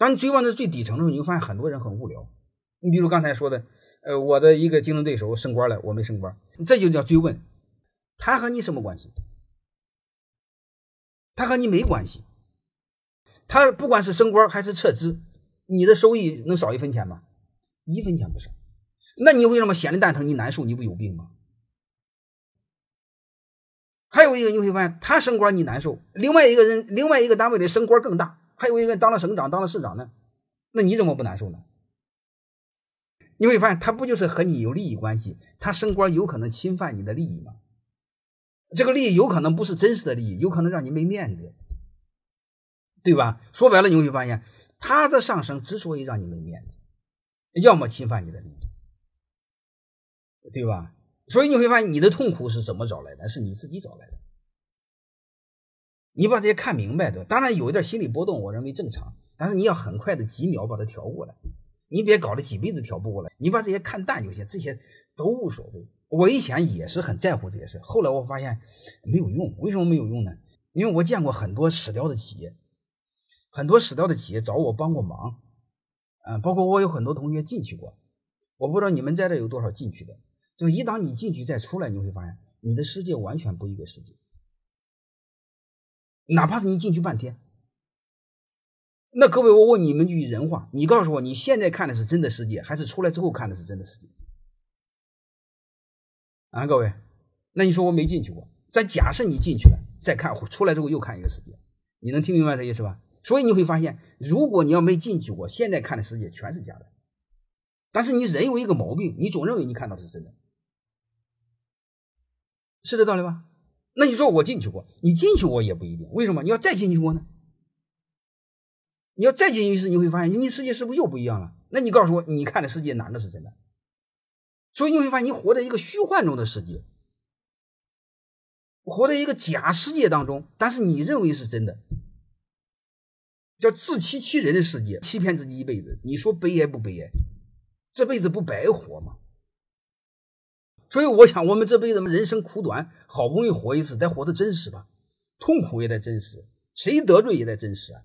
当你追问到最底层的时候，你会发现很多人很无聊。你比如刚才说的，呃，我的一个竞争对手升官了，我没升官，这就叫追问，他和你什么关系？他和你没关系。他不管是升官还是撤资，你的收益能少一分钱吗？一分钱不少。那你为什么闲的蛋疼？你难受？你不有病吗？还有一个你会发现，他升官你难受，另外一个人另外一个单位的升官更大，还有一个当了省长当了市长呢，那你怎么不难受呢？你会发现，他不就是和你有利益关系？他升官有可能侵犯你的利益吗？这个利益有可能不是真实的利益，有可能让你没面子，对吧？说白了，你会发现，他的上升之所以让你没面子，要么侵犯你的利益，对吧？所以你会发现，你的痛苦是怎么找来的？是你自己找来的。你把这些看明白的，当然有一点心理波动，我认为正常，但是你要很快的几秒把它调过来。你别搞了几辈子调不过来，你把这些看淡就行，这些都无所谓。我以前也是很在乎这些事，后来我发现没有用。为什么没有用呢？因为我见过很多死掉的企业，很多死掉的企业找我帮过忙，嗯，包括我有很多同学进去过。我不知道你们在这有多少进去的，就一当你进去再出来，你会发现你的世界完全不一个世界，哪怕是你进去半天。那各位，我问你们句人话，你告诉我，你现在看的是真的世界，还是出来之后看的是真的世界？啊，各位，那你说我没进去过，咱假设你进去了，再看出来之后又看一个世界，你能听明白这意思吧？所以你会发现，如果你要没进去过，现在看的世界全是假的。但是你人有一个毛病，你总认为你看到是真的，是这道理吧？那你说我进去过，你进去过也不一定，为什么？你要再进去过呢？你要再进去一次，你会发现你世界是不是又不一样了？那你告诉我，你看的世界哪个是真的？所以你会发现，你活在一个虚幻中的世界，活在一个假世界当中，但是你认为是真的，叫自欺欺人的世界，欺骗自己一辈子。你说悲哀不悲哀？这辈子不白活吗？所以我想，我们这辈子人生苦短，好不容易活一次，得活得真实吧，痛苦也得真实，谁得罪也得真实啊。